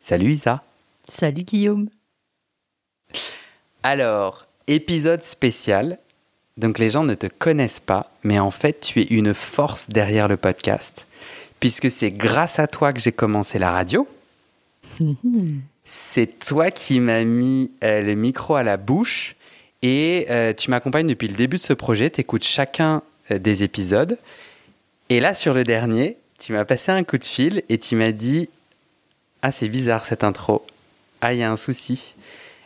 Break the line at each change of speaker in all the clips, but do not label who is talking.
Salut Isa.
Salut Guillaume.
Alors, épisode spécial. Donc les gens ne te connaissent pas, mais en fait tu es une force derrière le podcast, puisque c'est grâce à toi que j'ai commencé la radio. c'est toi qui m'as mis euh, le micro à la bouche et euh, tu m'accompagnes depuis le début de ce projet, tu écoutes chacun euh, des épisodes. Et là sur le dernier, tu m'as passé un coup de fil et tu m'as dit Ah, c'est bizarre cette intro. Ah, il y a un souci.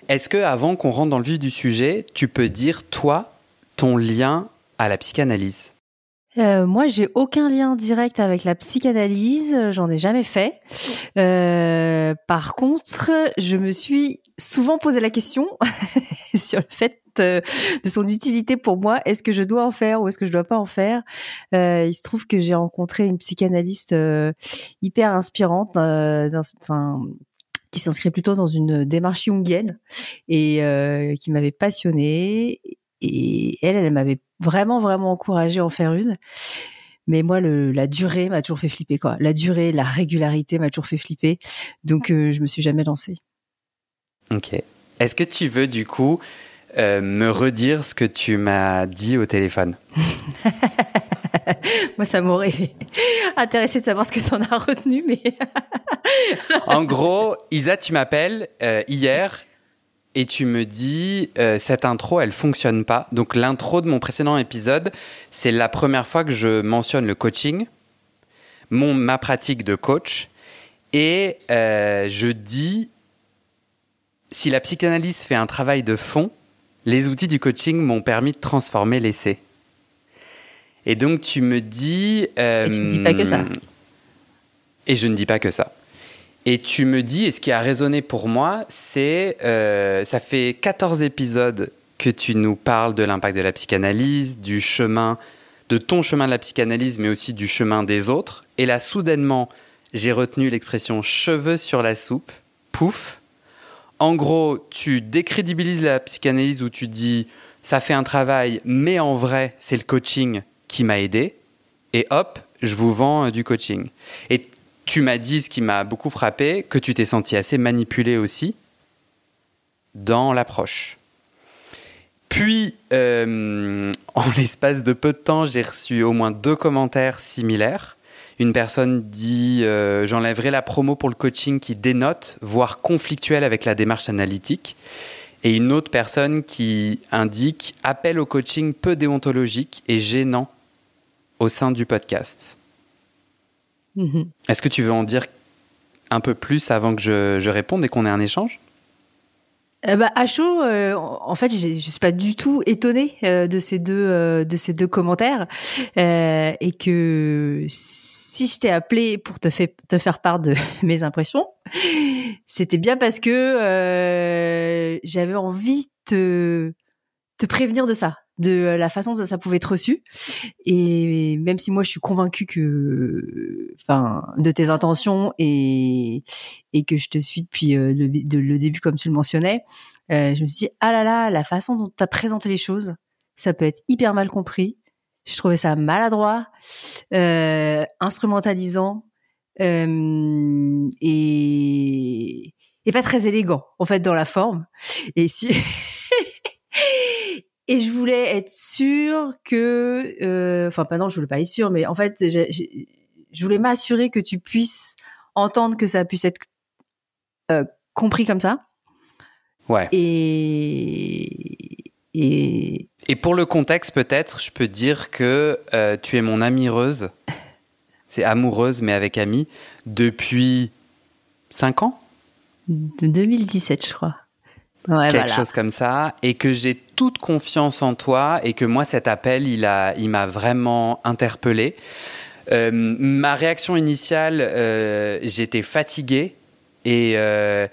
Est-ce que, avant qu'on rentre dans le vif du sujet, tu peux dire, toi, ton lien à la psychanalyse?
Euh, moi, j'ai aucun lien direct avec la psychanalyse, j'en ai jamais fait. Euh, par contre, je me suis souvent posé la question sur le fait euh, de son utilité pour moi. Est-ce que je dois en faire ou est-ce que je dois pas en faire? Euh, Il se trouve que j'ai rencontré une psychanalyste euh, hyper inspirante, enfin qui s'inscrit plutôt dans une démarche jungienne et qui m'avait passionnée. Et elle, elle m'avait vraiment, vraiment encouragée à en faire une. Mais moi, le, la durée m'a toujours fait flipper, quoi. La durée, la régularité m'a toujours fait flipper. Donc, je me suis jamais lancée.
Ok. Est-ce que tu veux, du coup, euh, me redire ce que tu m'as dit au téléphone?
Moi, ça m'aurait intéressé de savoir ce que tu en as retenu, mais.
en gros, Isa, tu m'appelles euh, hier et tu me dis euh, cette intro, elle fonctionne pas. Donc, l'intro de mon précédent épisode, c'est la première fois que je mentionne le coaching, mon, ma pratique de coach, et je dis si la psychanalyse fait un travail de fond, les outils du coaching m'ont permis de transformer l'essai. Et donc tu me dis...
et tu ne dis pas que ça. Euh,
et je ne dis pas que ça. Et tu me dis, et ce qui a résonné pour moi, c'est, euh, ça fait 14 épisodes que tu nous parles de l'impact de la psychanalyse, du chemin, de ton chemin de la psychanalyse, mais aussi du chemin des autres. Et là, soudainement, j'ai retenu l'expression cheveux sur la soupe, pouf, en gros, tu décrédibilises la psychanalyse où tu dis ça fait un travail, mais en vrai, c'est le coaching qui m'a aidé. Et hop, je vous vends euh, du coaching. Et tu m'as dit, ce qui m'a beaucoup frappé, que tu t'es senti assez manipulé aussi dans l'approche. Puis, euh, en l'espace de peu de temps, j'ai reçu au moins deux commentaires similaires une personne dit euh, j'enlèverai la promo pour le coaching qui dénote, voire conflictuel avec la démarche analytique. Et une autre personne qui indique appel au coaching peu déontologique et gênant au sein du podcast. Mm-hmm. Est-ce que tu veux en dire un peu plus avant que je, je réponde et qu'on ait un échange?
Euh, bah, à chaud, euh, en fait, je suis pas du tout étonnée euh, de ces deux euh, de ces deux commentaires. Et que si je t'ai appelé pour te, fait, te faire part de mes impressions, c'était bien parce que j'avais envie de te prévenir de ça, de la façon dont ça pouvait être reçu. Et même si moi je suis convaincue que, enfin, de tes intentions et et que je te suis depuis euh, le, le début comme tu le mentionnais, euh, je me suis dit ah là là, la façon dont tu as présenté les choses, ça peut être hyper mal compris. Je trouvais ça maladroit, euh, instrumentalisant euh, et et pas très élégant en fait dans la forme. Et et je voulais être sûre que, euh, enfin, pas non, je voulais pas être sûre, mais en fait, je voulais m'assurer que tu puisses entendre que ça puisse être euh, compris comme ça.
Ouais.
Et et
et pour le contexte, peut-être, je peux dire que euh, tu es mon amoureuse. C'est amoureuse, mais avec ami, depuis 5 ans?
De 2017, je crois.
Quelque chose comme ça. Et que j'ai toute confiance en toi et que moi, cet appel, il m'a il vraiment interpellé. Euh, ma réaction initiale, euh, j'étais fatigué et, euh,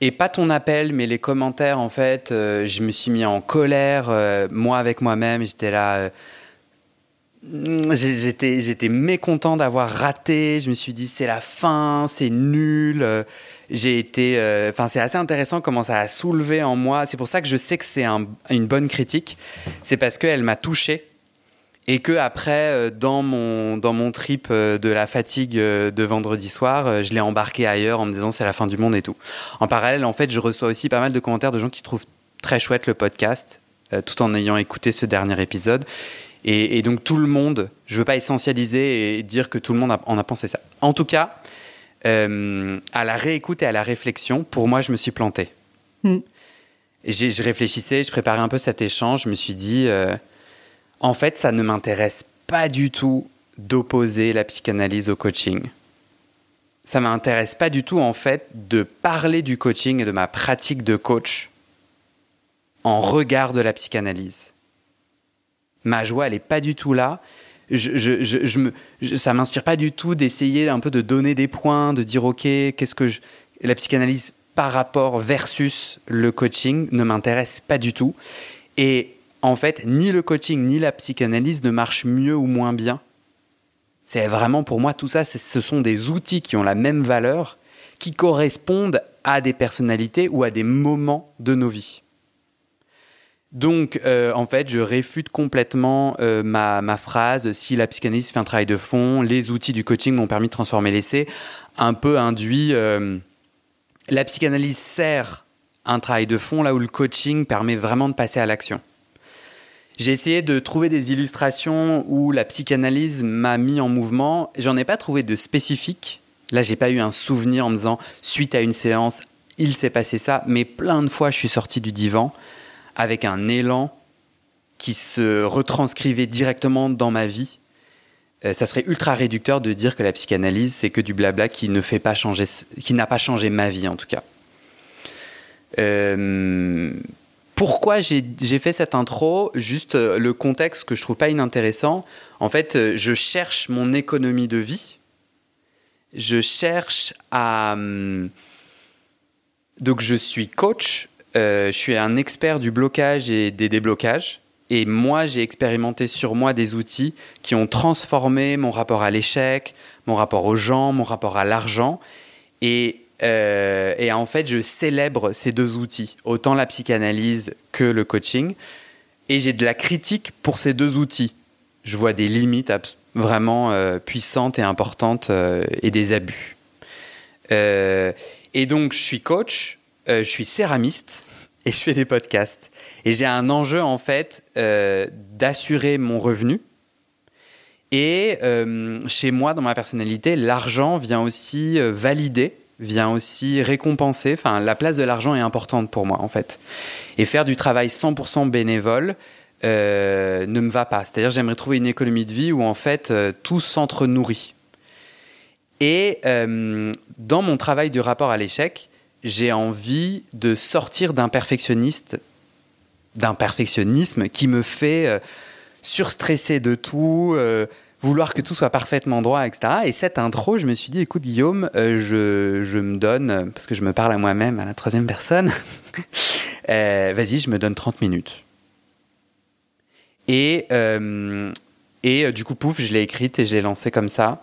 et pas ton appel, mais les commentaires, en fait, je me suis mis en colère, moi avec moi-même, j'étais là. J'étais, j'étais mécontent d'avoir raté. Je me suis dit, c'est la fin, c'est nul. J'ai été. Enfin, c'est assez intéressant comment ça a soulevé en moi. C'est pour ça que je sais que c'est une bonne critique. C'est parce qu'elle m'a touché et que après euh, dans mon dans mon trip euh, de la fatigue euh, de vendredi soir, je l'ai embarqué ailleurs en me disant c'est la fin du monde et tout. En parallèle, en fait, je reçois aussi pas mal de commentaires de gens qui trouvent très chouette le podcast, tout en ayant écouté ce dernier épisode. Et, donc tout le monde, je veux pas essentialiser et dire que tout le monde en a pensé ça. En tout cas, à la réécoute et à la réflexion, pour moi, je me suis planté. Mm. Je réfléchissais, je préparais un peu cet échange, je me suis dit en fait, ça ne m'intéresse pas du tout d'opposer la psychanalyse au coaching. Ça m'intéresse pas du tout, en fait, de parler du coaching et de ma pratique de coach en regard de la psychanalyse. Ma joie, elle n'est pas du tout là. Je, je, ça m'inspire pas du tout d'essayer un peu de donner des points, de dire ok, qu'est-ce que la psychanalyse par rapport versus le coaching ne m'intéresse pas du tout. Et en fait, ni le coaching ni la psychanalyse ne marchent mieux ou moins bien. C'est vraiment pour moi tout ça, ce sont des outils qui ont la même valeur, qui correspondent à des personnalités ou à des moments de nos vies. Donc, euh, en fait, je réfute complètement euh, ma, phrase si la psychanalyse fait un travail de fond, les outils du coaching m'ont permis de transformer l'essai, un peu induit. Euh, la psychanalyse sert un travail de fond là où le coaching permet vraiment de passer à l'action. J'ai essayé de trouver des illustrations où la psychanalyse m'a mis en mouvement. J'en ai pas trouvé de spécifique. Là, j'ai pas eu un souvenir en me disant suite à une séance, il s'est passé ça. Mais plein de fois, je suis sorti du divan avec un élan qui se retranscrivait directement dans ma vie. Euh, ça serait ultra réducteur de dire que la psychanalyse c'est que du blabla qui ne fait pas changer, qui n'a pas changé ma vie en tout cas. Euh, pourquoi j'ai fait cette intro? Juste euh, le contexte que je trouve pas inintéressant. En fait, je cherche mon économie de vie. Je cherche à. Hum, donc, je suis coach. Euh, je suis un expert du blocage et des déblocages. Et moi, j'ai expérimenté sur moi des outils qui ont transformé mon rapport à l'échec, mon rapport aux gens, mon rapport à l'argent. Et euh, en fait, je célèbre ces deux outils, autant la psychanalyse que le coaching. Et j'ai de la critique pour ces deux outils. Je vois des limites vraiment euh, puissantes et importantes et des abus. et donc, je suis coach, je suis céramiste et je fais des podcasts. Et j'ai un enjeu, en fait, d'assurer mon revenu. Et chez moi, dans ma personnalité, l'argent vient aussi valider vient aussi récompenser. Enfin, la place de l'argent est importante pour moi, en fait. Et faire du travail 100% bénévole euh, ne me va pas. C'est-à-dire, j'aimerais trouver une économie de vie où, en fait, euh, tout s'entre-nourrit. Et euh, dans mon travail du rapport à l'échec, j'ai envie de sortir d'un perfectionniste, d'un perfectionnisme qui me fait surstresser de tout, vouloir que tout soit parfaitement droit, etc. Et cette intro, je me suis dit, écoute Guillaume, euh, je, me donne, parce que je me parle à moi-même, à la troisième personne, euh, vas-y, je me donne 30 minutes. Et, euh, et du coup, pouf, je l'ai écrite et je l'ai lancée comme ça.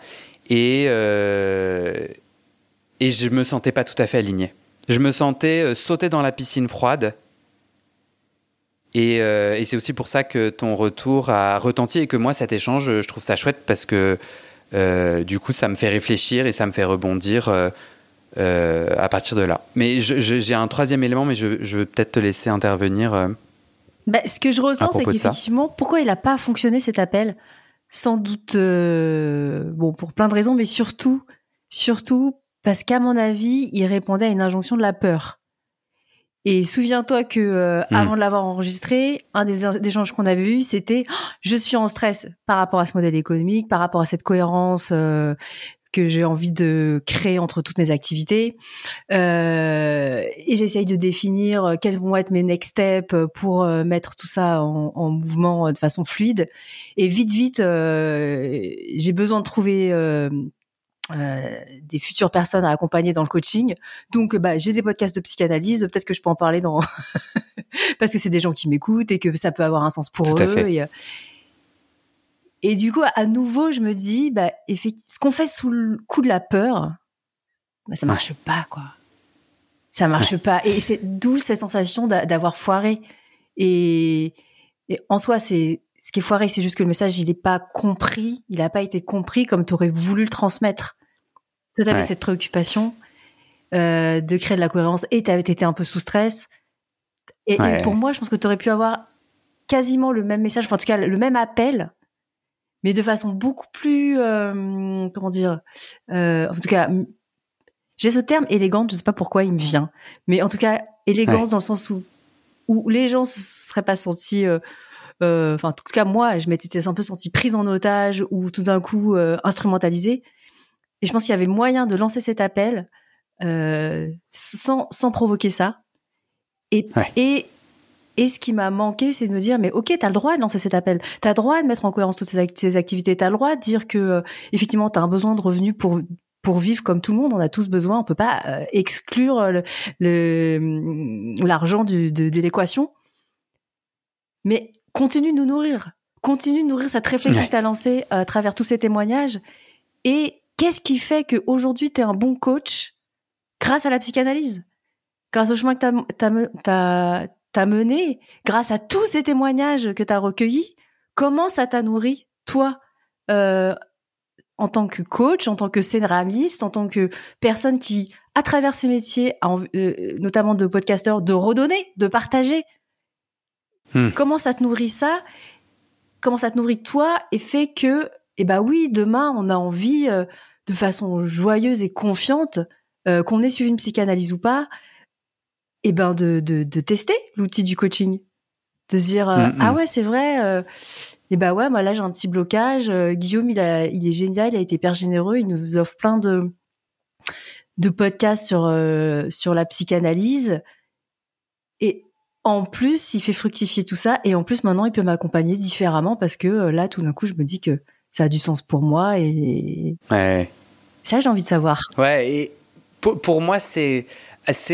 Et, et je me sentais pas tout à fait aligné. Je me sentais sauter dans la piscine froide euh, et, c'est aussi pour ça que ton retour a retenti et que moi, cet échange, je trouve ça chouette parce que euh, du coup, ça me fait réfléchir et ça me fait rebondir euh, à partir de là. Mais j'ai un troisième élément, mais je, je veux peut-être te laisser intervenir.
Bah, ce que je ressens, c'est qu'effectivement, pourquoi il n'a pas fonctionné cet appel? Sans doute, bon, pour plein de raisons, mais surtout, surtout parce qu'à mon avis, il répondait à une injonction de la peur. Et souviens-toi que euh, hmm. avant de l'avoir enregistré, un des échanges qu'on avait eu, c'était oh, je suis en stress par rapport à ce modèle économique, par rapport à cette cohérence euh, que j'ai envie de créer entre toutes mes activités. Euh, et j'essaye de définir euh, quels vont être mes next steps pour mettre tout ça en, en mouvement de façon fluide. Et vite, vite, j'ai besoin de trouver euh, des futures personnes à accompagner dans le coaching. Donc, bah, j'ai des podcasts de psychanalyse. Peut-être que je peux en parler dans parce que c'est des gens qui m'écoutent et que ça peut avoir un sens pour eux. Et, euh, et, du coup, à nouveau, je me dis, bah, ce qu'on fait sous le coup de la peur, bah, ça marche pas, quoi. Ça marche pas. Et c'est d'où cette sensation d'avoir foiré. Et, et en soi, c'est ce qui est foiré, c'est juste que le message, il n'est pas compris, il n'a pas été compris comme tu aurais voulu le transmettre. Tu avais cette préoccupation euh, de créer de la cohérence et tu été un peu sous stress. Et, pour moi, je pense que tu aurais pu avoir quasiment le même message, enfin, en tout cas le même appel, mais de façon beaucoup plus, euh, comment dire, euh, en tout cas, j'ai ce terme élégante, je sais pas pourquoi il me vient, mais en tout cas élégance dans le sens où où les gens se seraient pas sentis enfin en tout cas moi je m'étais un peu sentie prise en otage ou tout d'un coup instrumentalisée et je pense qu'il y avait moyen de lancer cet appel euh, sans, sans provoquer ça. Et, et, et ce qui m'a manqué, c'est de me dire, mais ok, tu as le droit de lancer cet appel. Tu as le droit de mettre en cohérence toutes ces, activités. Tu as le droit de dire que, euh, effectivement, tu as un besoin de revenus pour pour vivre comme tout le monde, on a tous besoin. On peut pas euh, exclure le, le l'argent de, de l'équation. Mais continue de nous nourrir. Continue de nourrir cette réflexion que tu as lancée à travers tous ces témoignages. Et Qu'est-ce qui fait qu'aujourd'hui, tu es un bon coach grâce à la psychanalyse? Grâce au chemin que tu as, mené, grâce à tous ces témoignages que tu as recueillis, comment ça t'a nourri, toi, euh, en tant que coach, en tant que scénaramiste, en tant que personne qui, à travers ces métiers, euh, notamment de podcasteur, de redonner, de partager hmm. Comment ça te nourrit ça? Comment ça te nourrit toi et fait que, eh ben oui, demain, on a envie euh, de façon joyeuse et confiante, euh, qu'on ait suivi une psychanalyse ou pas, eh ben de, de, tester l'outil du coaching, de se dire euh, mm, mm. ah ouais c'est vrai, euh, eh ben ouais moi là j'ai un petit blocage, Guillaume il a il est génial, il a été hyper généreux, il nous offre plein de de podcasts sur sur la psychanalyse en plus, il fait fructifier tout ça et en plus maintenant il peut m'accompagner différemment parce que là tout d'un coup je me dis que ça a du sens pour moi et
ouais.
Ça, j'ai envie de savoir.
Ouais, et pour, moi, c'est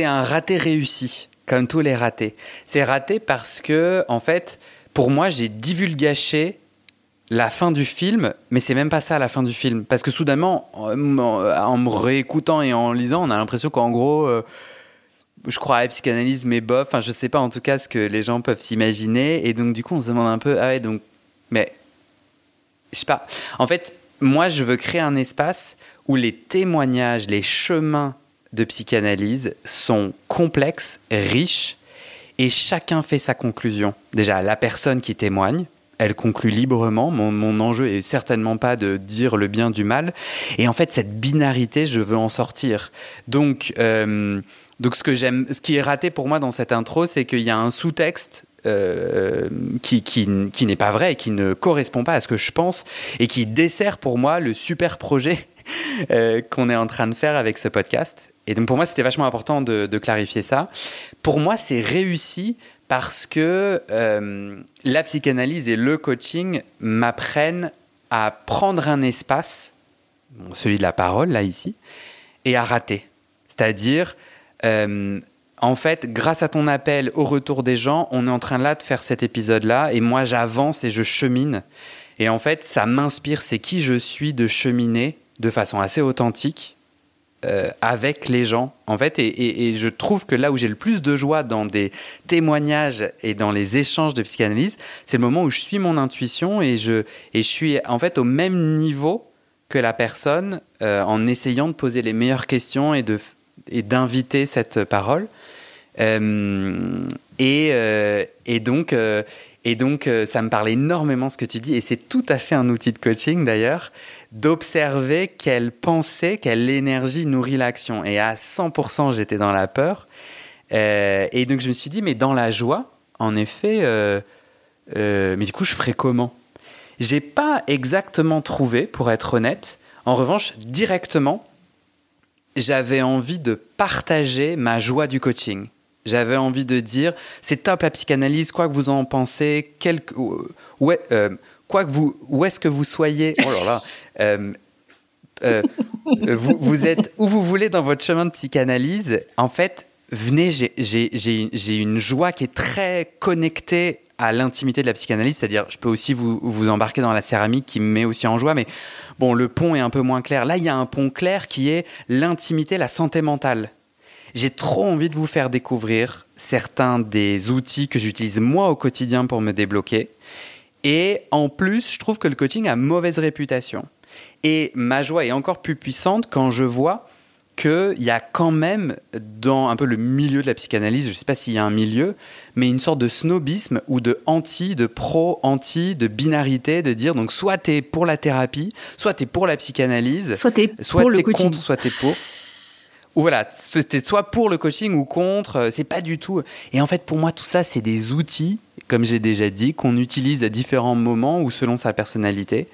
un raté réussi, comme tous les ratés. C'est raté parce que, en fait, pour moi, j'ai divulgaché la fin du film, mais c'est même pas ça la fin du film. Parce que soudainement, en, me réécoutant et en lisant, on a l'impression qu'en gros, euh, je crois à la psychanalyse, mais bof, enfin je sais pas en tout cas ce que les gens peuvent s'imaginer. Et donc du coup, on se demande un peu, ah ouais, donc, mais je sais pas. En fait, moi, je veux créer un espace où les témoignages, les chemins de psychanalyse sont complexes, riches, et chacun fait sa conclusion. Déjà, la personne qui témoigne, elle conclut librement. Mon, enjeu est certainement pas de dire le bien du mal. Et en fait, cette binarité, je veux en sortir. Donc, euh, donc ce que j'aime, ce qui est raté pour moi dans cette intro, c'est qu'il y a un sous-texte euh, qui, qui, n'est pas vrai et qui ne correspond pas à ce que je pense et qui dessert pour moi le super projet euh, qu'on est en train de faire avec ce podcast. Et donc pour moi, c'était vachement important de, clarifier ça. Pour moi, c'est réussi parce que euh, la psychanalyse et le coaching m'apprennent à prendre un espace, celui de la parole, là, ici, et à rater. C'est-à-dire, en fait, grâce à ton appel au retour des gens, on est en train là de faire cet épisode-là, et moi j'avance et je chemine. Et en fait, ça m'inspire, c'est qui je suis de cheminer de façon assez authentique euh, avec les gens. En fait, et, je trouve que là où j'ai le plus de joie dans des témoignages et dans les échanges de psychanalyse, c'est le moment où je suis mon intuition et je, et je suis en fait au même niveau que la personne euh, en essayant de poser les meilleures questions et de et d'inviter cette parole. Euh, et, euh, et, donc, euh, ça me parle énormément ce que tu dis, et c'est tout à fait un outil de coaching d'ailleurs, d'observer quelle pensée, quelle énergie nourrit l'action. Et à 100%, j'étais dans la peur. et donc je me suis dit, mais dans la joie, en effet, mais du coup, je ferais comment? J'ai pas exactement trouvé, pour être honnête. En revanche, directement, j'avais envie de partager ma joie du coaching. J'avais envie de dire, c'est top la psychanalyse, quoi que vous en pensez, quel, ouais, euh, quoi que vous, où est-ce que vous soyez, oh là là, euh, euh, vous, vous, êtes où vous voulez dans votre chemin de psychanalyse, en fait, venez, j'ai une joie qui est très connectée à l'intimité de la psychanalyse, c'est-à-dire je peux aussi vous, vous embarquer dans la céramique qui me met aussi en joie, mais bon, le pont est un peu moins clair. Là, il y a un pont clair qui est l'intimité, la santé mentale. J'ai trop envie de vous faire découvrir certains des outils que j'utilise moi au quotidien pour me débloquer. Et en plus, je trouve que le coaching a mauvaise réputation. Et ma joie est encore plus puissante quand je vois qu'il y a quand même dans un peu le milieu de la psychanalyse, je ne sais pas s'il y a un milieu, mais une sorte de snobisme ou de anti, de pro-anti, de binarité, de dire donc soit tu es pour la thérapie, soit tu es pour la psychanalyse,
soit tu es pour le coaching.
contre, soit tu es pour. ou voilà, c'était soit pour le coaching ou contre, euh, c'est pas du tout. Et en fait, pour moi, tout ça, c'est des outils, comme j'ai déjà dit, qu'on utilise à différents moments ou selon sa personnalité.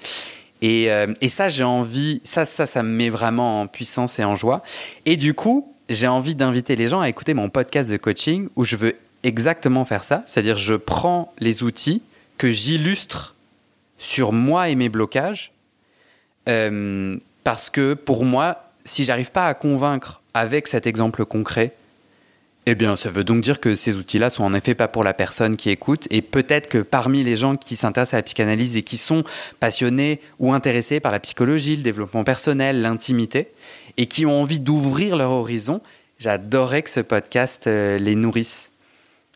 Euh, et, ça, j'ai envie, ça, ça, ça me met vraiment en puissance et en joie. Et du coup, j'ai envie d'inviter les gens à écouter mon podcast de coaching où je veux exactement faire ça. C'est-à-dire, je prends les outils que j'illustre sur moi et mes blocages. Euh, parce que pour moi, si j'arrive pas à convaincre avec cet exemple concret, eh bien, ça veut donc dire que ces outils-là sont en effet pas pour la personne qui écoute. Et peut-être que parmi les gens qui s'intéressent à la psychanalyse et qui sont passionnés ou intéressés par la psychologie, le développement personnel, l'intimité, et qui ont envie d'ouvrir leur horizon, j'adorerais que ce podcast euh, les nourrisse.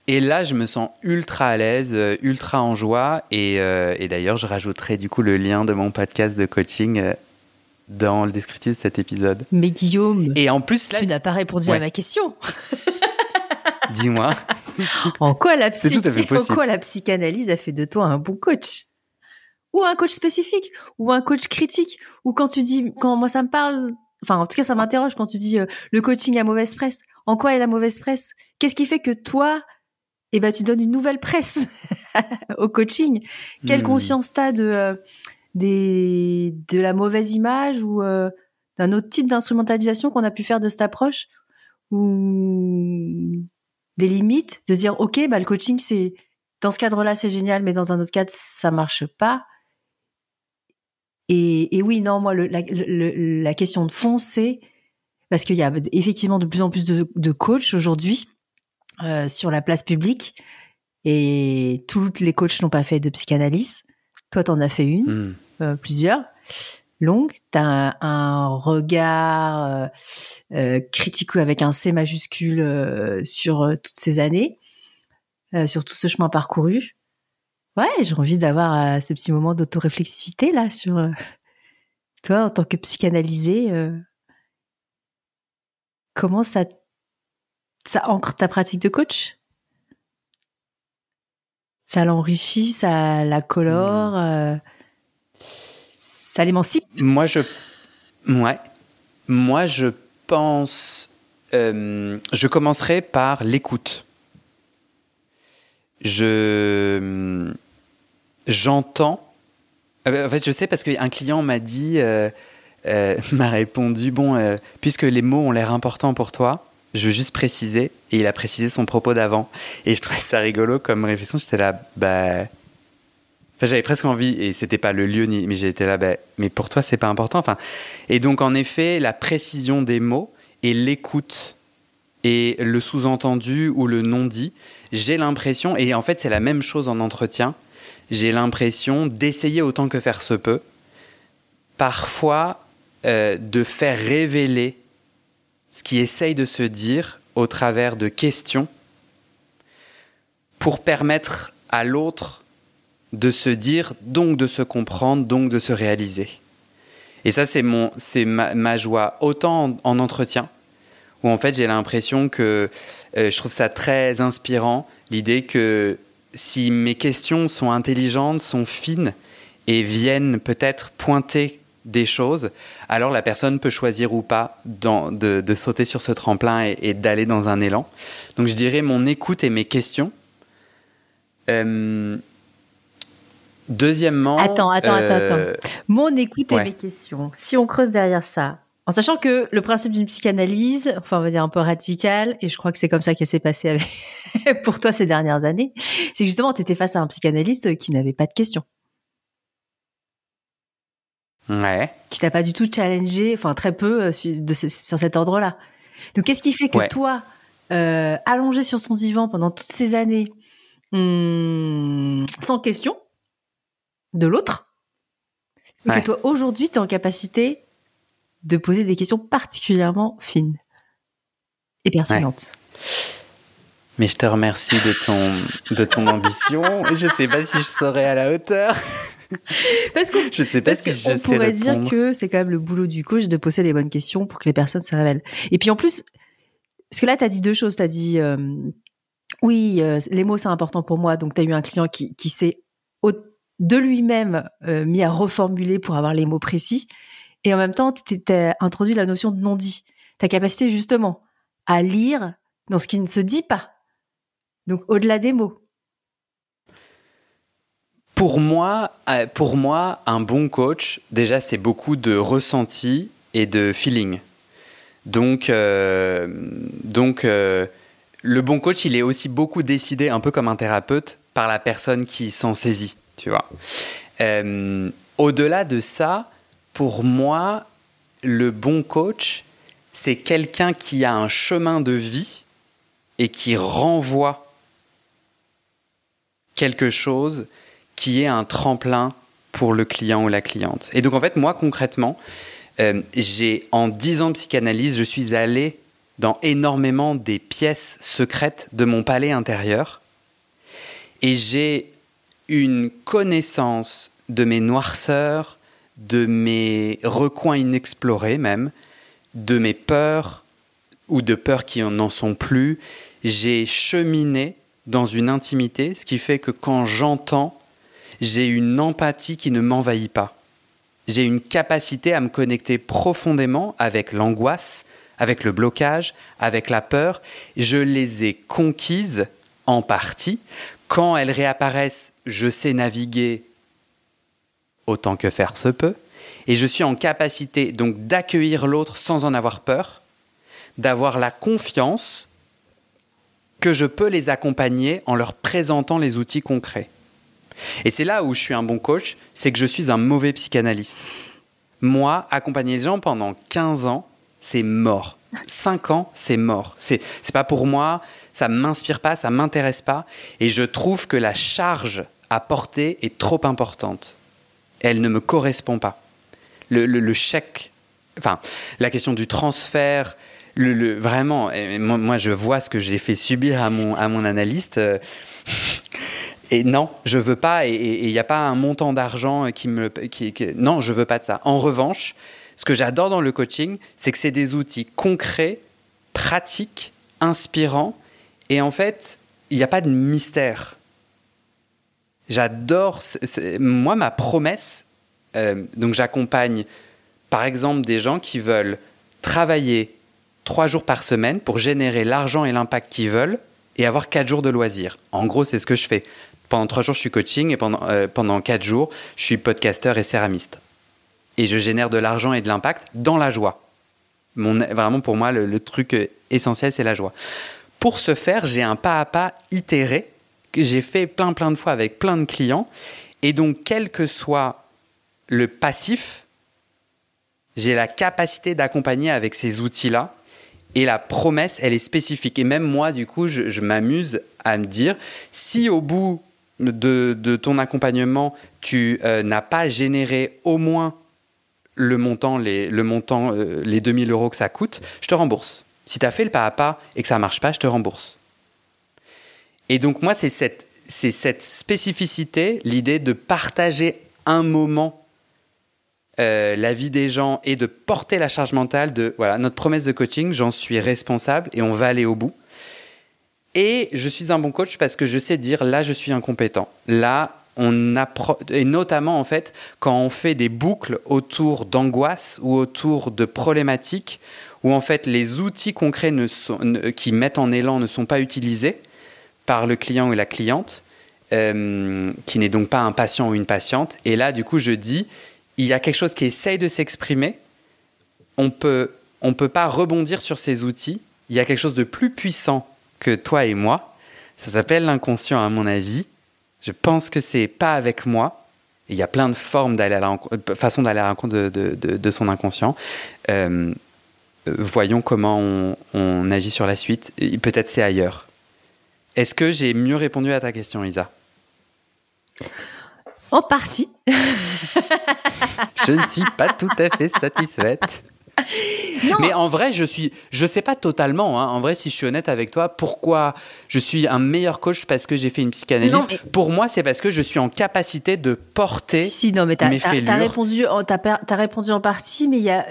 Et là, je me sens ultra à l'aise, euh, ultra en joie. Et, euh, et d'ailleurs, je rajouterai du coup le lien de mon podcast de coaching dans le descriptif de cet épisode.
Mais Guillaume,
et en plus,
là, tu n'as pas répondu à ma question.
Dis-moi.
en, quoi la en quoi la psychanalyse a fait de toi un bon coach? Ou un coach spécifique? Ou un coach critique? Ou quand tu dis, quand moi ça me parle, enfin en tout cas ça m'interroge quand tu dis euh, le coaching a mauvaise presse. En quoi est la mauvaise presse? Qu'est-ce qui fait que toi, eh ben, tu donnes une nouvelle presse au coaching? Quelle hmm. conscience t'as de, euh, des, de la mauvaise image ou euh, d'un autre type d'instrumentalisation qu'on a pu faire de cette approche? Ou des limites, de dire ok, bah le coaching c'est dans ce cadre-là c'est génial, mais dans un autre cadre ça marche pas. Et, et oui, non, moi le, la, la, question de fond c'est parce qu'il y a effectivement de plus en plus de, de coachs aujourd'hui euh, sur la place publique et tous les coachs n'ont pas fait de psychanalyse. Toi, t'en as fait une, hmm. euh, plusieurs longue, tu as un, regard euh, euh, critique avec un C majuscule euh, sur euh, toutes ces années, sur tout ce chemin parcouru. Ouais, j'ai envie d'avoir ce petit moment d'autoréflexivité là sur toi en tant que psychanalysé. comment ça ça ancre ta pratique de coach? Ça l'enrichit, ça la colore. Mmh ça l'émancipe
Moi, je, ouais. Moi, je pense. Euh, je commencerai par l'écoute. Je. J'entends. Euh, en fait, je sais parce qu'un client m'a dit. Euh, m'a répondu Bon, puisque les mots ont l'air importants pour toi, je veux juste préciser. Et il a précisé son propos d'avant. Et je trouvais ça rigolo comme réflexion. J'étais là, bah j'avais presque envie, et c'était pas le lieu, ni, mais j'étais là, bah, mais pour toi, c'est pas important. Enfin, et donc, en effet, la précision des mots et l'écoute et le sous-entendu ou le non-dit, j'ai l'impression, et en fait, c'est la même chose en entretien, j'ai l'impression d'essayer autant que faire se peut, parfois euh, de faire révéler ce qui essaye de se dire au travers de questions pour permettre à l'autre de se dire, donc de se comprendre, donc de se réaliser. Et ça, c'est mon, c'est ma, joie, autant en, entretien, où en fait j'ai l'impression que euh, je trouve ça très inspirant, l'idée que si mes questions sont intelligentes, sont fines et viennent peut-être pointer des choses, alors la personne peut choisir ou pas de, sauter sur ce tremplin et, d'aller dans un élan. Donc je dirais mon écoute et mes questions. Euh, deuxièmement.
Attends, attends, attends, euh, attends. Mon écoute et mes questions. Si on creuse derrière ça, en sachant que le principe d'une psychanalyse, enfin on va dire un peu radical, et je crois que c'est comme ça qu'elle s'est passée avec pour toi ces dernières années, c'est justement tu étais face à un psychanalyste qui n'avait pas de questions.
Ouais.
Qui t'a pas du tout challengé, enfin très peu euh, sur cet ordre-là. Donc qu'est-ce qui fait que toi, euh, allongé sur son divan pendant toutes ces années, hmm, sans question de l'autre, et que toi aujourd'hui tu es en capacité de poser des questions particulièrement fines et pertinentes.
Mais je te remercie de ton, de ton ambition. Je sais pas si je serai à la hauteur.
Parce que je sais pas si je on pourrait dire que c'est quand même le boulot du coach de poser les bonnes questions pour que les personnes se révèlent. Et puis en plus, parce que là, tu as dit deux choses. Tu as dit, euh, oui, euh, les mots, c'est important pour moi. Donc, tu as eu un client qui, qui s'est de lui-même euh, mis à reformuler pour avoir les mots précis. Et en même temps, tu as introduit la notion de non-dit. Ta capacité justement à lire dans ce qui ne se dit pas. Donc au-delà des mots.
Pour moi, euh, pour moi, un bon coach, déjà, c'est beaucoup de ressenti et de feeling. Donc, euh, donc le bon coach, il est aussi beaucoup décidé, un peu comme un thérapeute, par la personne qui s'en saisit, tu vois. Au-delà de ça, pour moi, le bon coach, c'est quelqu'un qui a un chemin de vie et qui renvoie quelque chose qui est un tremplin pour le client ou la cliente. Et donc en fait, moi concrètement, euh, j'ai en 10 ans de psychanalyse, je suis allé dans énormément des pièces secrètes de mon palais intérieur et j'ai une connaissance de mes noirceurs, de mes recoins inexplorés même, de mes peurs ou de peurs qui n'en sont plus. J'ai cheminé dans une intimité, ce qui fait que quand j'entends, j'ai une empathie qui ne m'envahit pas. J'ai une capacité à me connecter profondément avec l'angoisse, avec le blocage, avec la peur. Je les ai conquises en partie. Quand elles réapparaissent, je sais naviguer autant que faire se peut. Et je suis en capacité donc d'accueillir l'autre sans en avoir peur, d'avoir la confiance que je peux les accompagner en leur présentant les outils concrets. Et c'est là où je suis un bon coach, c'est que je suis un mauvais psychanalyste. Moi, accompagner les gens pendant 15 ans, c'est mort. 5 ans, c'est mort. C'est, pas pour moi, ça m'inspire pas, ça m'intéresse pas. Et je trouve que la charge à porter est trop importante elle ne me correspond pas. Le, chèque, enfin, la question du transfert, le, vraiment, moi, je vois ce que j'ai fait subir à mon, à mon analyste. Euh, et non, je veux pas, et il n'y a pas un montant d'argent qui me. Qui, non, je veux pas de ça. En revanche, ce que j'adore dans le coaching, c'est que c'est des outils concrets, pratiques, inspirants, et en fait, il n'y a pas de mystère. J'adore. Moi, ma promesse, euh, donc j'accompagne par exemple des gens qui veulent travailler trois jours par semaine pour générer l'argent et l'impact qu'ils veulent et avoir quatre jours de loisirs. En gros, c'est ce que je fais. Pendant trois jours, je suis coaching et pendant, euh, pendant quatre jours, je suis podcasteur et céramiste. Et je génère de l'argent et de l'impact dans la joie. Vraiment, pour moi, le, le truc essentiel, c'est la joie. Pour ce faire, j'ai un pas à pas itéré que j'ai fait plein plein de fois avec plein de clients. Et donc, quel que soit le passif, j'ai la capacité d'accompagner avec ces outils-là. Et la promesse, elle est spécifique. Et même moi, du coup, je, m'amuse à me dire, si au bout de, ton accompagnement, tu euh, n'as pas généré au moins le montant, les, le montant, euh, les 2000 euros que ça coûte, je te rembourse. Si tu as fait le pas à pas et que ça marche pas, je te rembourse. Et donc moi, c'est cette, c'est cette spécificité, l'idée de partager un moment euh, la vie des gens et de porter la charge mentale de voilà notre promesse de coaching, j'en suis responsable et on va aller au bout. Et je suis un bon coach parce que je sais dire là je suis incompétent. Là on apprend et notamment en fait quand on fait des boucles autour d'angoisse ou autour de problématiques où en fait les outils concrets qui mettent en élan ne sont pas utilisés par le client ou la cliente, euh, qui n'est donc pas un patient ou une patiente. Et là, du coup, je dis, il y a quelque chose qui essaye de s'exprimer. On peut, on peut pas rebondir sur ces outils. Il y a quelque chose de plus puissant que toi et moi. Ça s'appelle l'inconscient, à mon avis. Je pense que c'est pas avec moi. Il y a plein de formes d'aller à la façon d'aller à la rencontre de, son inconscient. Euh, voyons comment on, on, agit sur la suite. Peut-être c'est ailleurs. Est-ce que j'ai mieux répondu à ta question, Isa?
En partie.
je ne suis pas tout à fait satisfaite. Mais en vrai, je suis, je sais pas totalement. Hein. En vrai, si je suis honnête avec toi, pourquoi je suis un meilleur coach? Parce que j'ai fait une psychanalyse Pour moi, c'est parce que je suis en capacité de porter si, si, non, mais as,
mes. T'as répondu, répondu en partie, mais il y a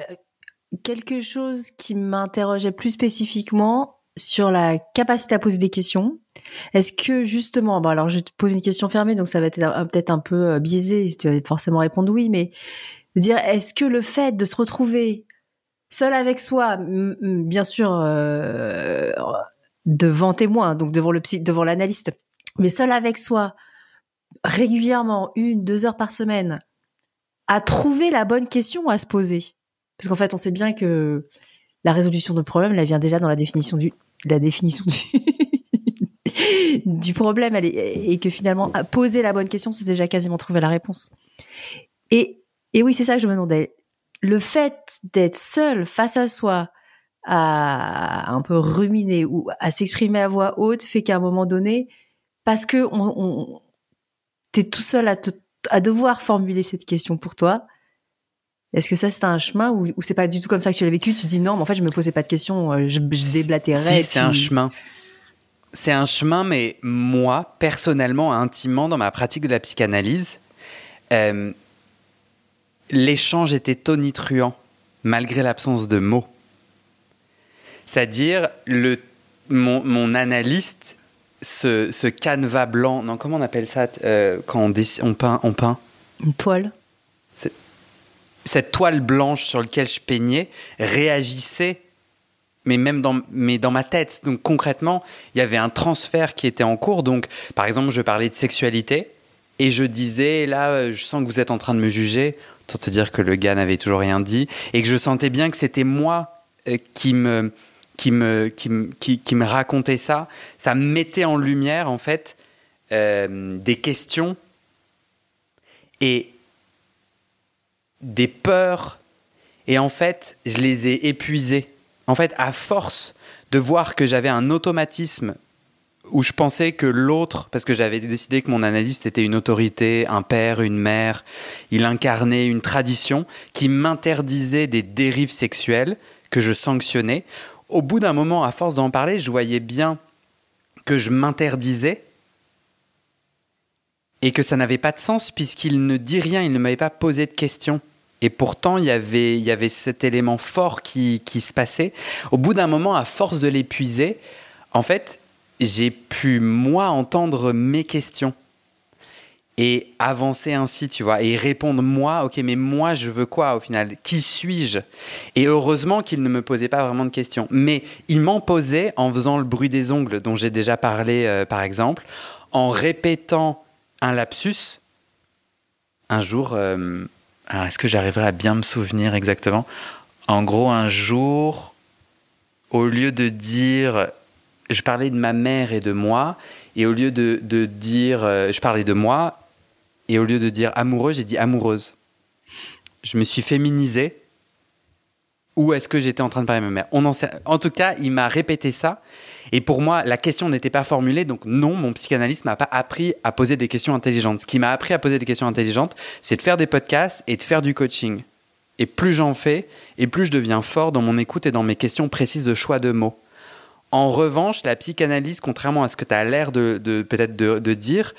quelque chose qui m'interrogeait plus spécifiquement sur la capacité à poser des questions. Est-ce que justement, bon alors je te poser une question fermée, donc ça va être peut-être un peu euh, biaisé, tu vas forcément répondre oui, mais dire est-ce que le fait de se retrouver seul avec soi, bien sûr euh, devant témoin, donc devant le psy, devant l'analyste, mais seul avec soi, régulièrement, une, deux heures par semaine, à trouver la bonne question à se poser? Parce qu'en fait, on sait bien que la résolution de problème, elle vient déjà dans la définition du, la définition du, du problème, et que finalement, poser la bonne question, c'est déjà quasiment trouver la réponse. Et, oui, c'est ça que je me demandais. Le fait d'être seul face à soi, à un peu ruminer ou à s'exprimer à voix haute, fait qu'à un moment donné, parce que t'es tout seul à devoir formuler cette question pour toi, est-ce que ça c'est un chemin ou, c'est pas du tout comme ça que tu l'as vécu? Tu dis non, mais en fait je me posais pas de questions, euh, je, je déblatérais.
Si c'est un chemin. C'est un chemin, mais moi personnellement, intimement, dans ma pratique de la psychanalyse, euh, l'échange était tonitruant malgré l'absence de mots. C'est-à-dire le mon, mon analyste, ce, ce, canevas blanc, non comment on appelle ça euh, quand on, on peint, on peint?
Une toile
cette toile blanche sur laquelle je peignais réagissait, mais même dans, mais dans ma tête. Donc concrètement, il y avait un transfert qui était en cours. Donc, par exemple, je parlais de sexualité et je disais, là, je sens que vous êtes en train de me juger. Autant te dire que le gars n'avait toujours rien dit et que je sentais bien que c'était moi euh, qui me, qui me, qui me, qui, me racontait ça. Ça mettait en lumière, en fait, euh, des questions. Et des peurs. Et en fait, je les ai épuisées. En fait, à force de voir que j'avais un automatisme où je pensais que l'autre, parce que j'avais décidé que mon analyste était une autorité, un père, une mère, il incarnait une tradition qui m'interdisait des dérives sexuelles que je sanctionnais. Au bout d'un moment, à force d'en parler, je voyais bien que je m'interdisais et que ça n'avait pas de sens puisqu'il ne dit rien, il ne m'avait pas posé de questions. Et pourtant, il y avait, il y avait cet élément fort qui, qui se passait. Au bout d'un moment, à force de l'épuiser, en fait, j'ai pu, moi, entendre mes questions et avancer ainsi, tu vois, et répondre moi, ok, mais moi, je veux quoi au final? Qui suis-je? Et heureusement qu'il ne me posait pas vraiment de questions. Mais il m'en posait en faisant le bruit des ongles, dont j'ai déjà parlé, euh, par exemple, en répétant un lapsus. Un jour, euh, est-ce que j'arriverai à bien me souvenir exactement? En gros, un jour, au lieu de dire, je parlais de ma mère et de moi, et au lieu de, dire, euh, je parlais de moi, et au lieu de dire amoureux, j'ai dit amoureuse. Je me suis féminisé. Ou est-ce que j'étais en train de parler de ma mère? On en, sait... en tout cas, il m'a répété ça. Et pour moi, la question n'était pas formulée, donc non, mon psychanalyste m'a pas appris à poser des questions intelligentes. Ce qui m'a appris à poser des questions intelligentes, c'est de faire des podcasts et de faire du coaching. Et plus j'en fais, et plus je deviens fort dans mon écoute et dans mes questions précises de choix de mots. En revanche, la psychanalyse, contrairement à ce que tu as l'air de, peut-être de, dire,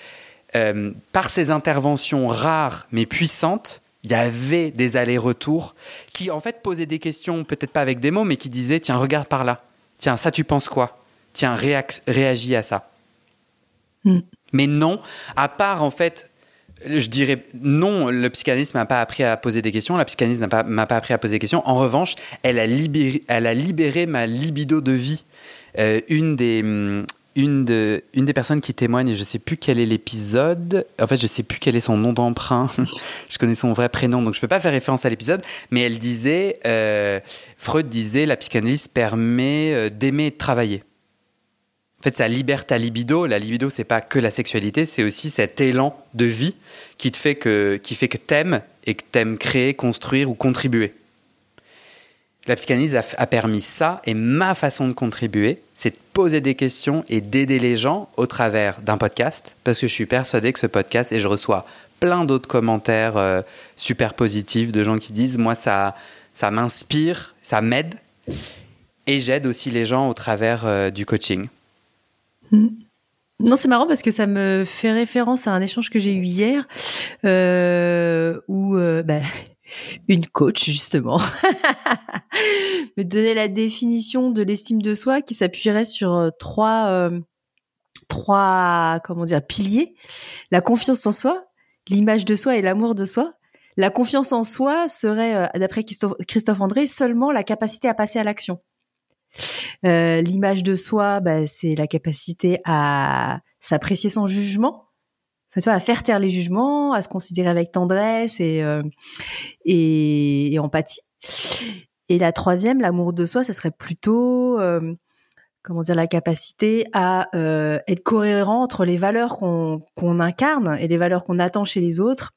euh, par ses interventions rares mais puissantes, il y avait des allers-retours qui, en fait, posaient des questions, peut-être pas avec des mots, mais qui disaient Tiens, regarde par là. Tiens, ça, tu penses quoi? Tiens, réagis à ça. Hmm. Mais non, à part, en fait, je dirais non, le psychanalyste m'a pas appris à poser des questions, la psychanalyste m'a pas, pas appris à poser des questions. En revanche, elle a libéré, elle a libéré ma libido de vie. Euh, une des, hum, une, de, une des personnes qui témoigne, et je sais plus quel est l'épisode, en fait je sais plus quel est son nom d'emprunt, je connais son vrai prénom, donc je peux pas faire référence à l'épisode, mais elle disait, euh, Freud disait, la psychanalyse permet euh, d'aimer et de travailler. En fait, ça libère ta libido. La libido, c'est pas que la sexualité, c'est aussi cet élan de vie qui te fait que, qui fait que t'aimes et que t'aimes créer, construire ou contribuer. La psychanalyse a, permis ça et ma façon de contribuer, c'est de poser des questions et d'aider les gens au travers d'un podcast parce que je suis persuadé que ce podcast et je reçois plein d'autres commentaires euh, super positifs de gens qui disent moi ça ça m'inspire, ça m'aide et j'aide aussi les gens au travers euh, du coaching.
Non, c'est marrant parce que ça me fait référence à un échange que j'ai eu hier euh, où bah, une coach justement me donner la définition de l'estime de soi qui s'appuierait sur euh, trois euh, trois comment dire piliers. La confiance en soi l'image de soi et l'amour de soi. La confiance en soi serait euh, d'après Christophe, André seulement la capacité à passer à l'action l'image de soi bah, c'est la capacité à s'apprécier sans jugement à faire taire les jugements, à se considérer avec tendresse et, euh, et, empathie. Et la troisième, l'amour de soi, ça serait plutôt, euh, comment dire, la capacité à euh, être cohérent entre les valeurs qu'on incarne et les valeurs qu'on attend chez les autres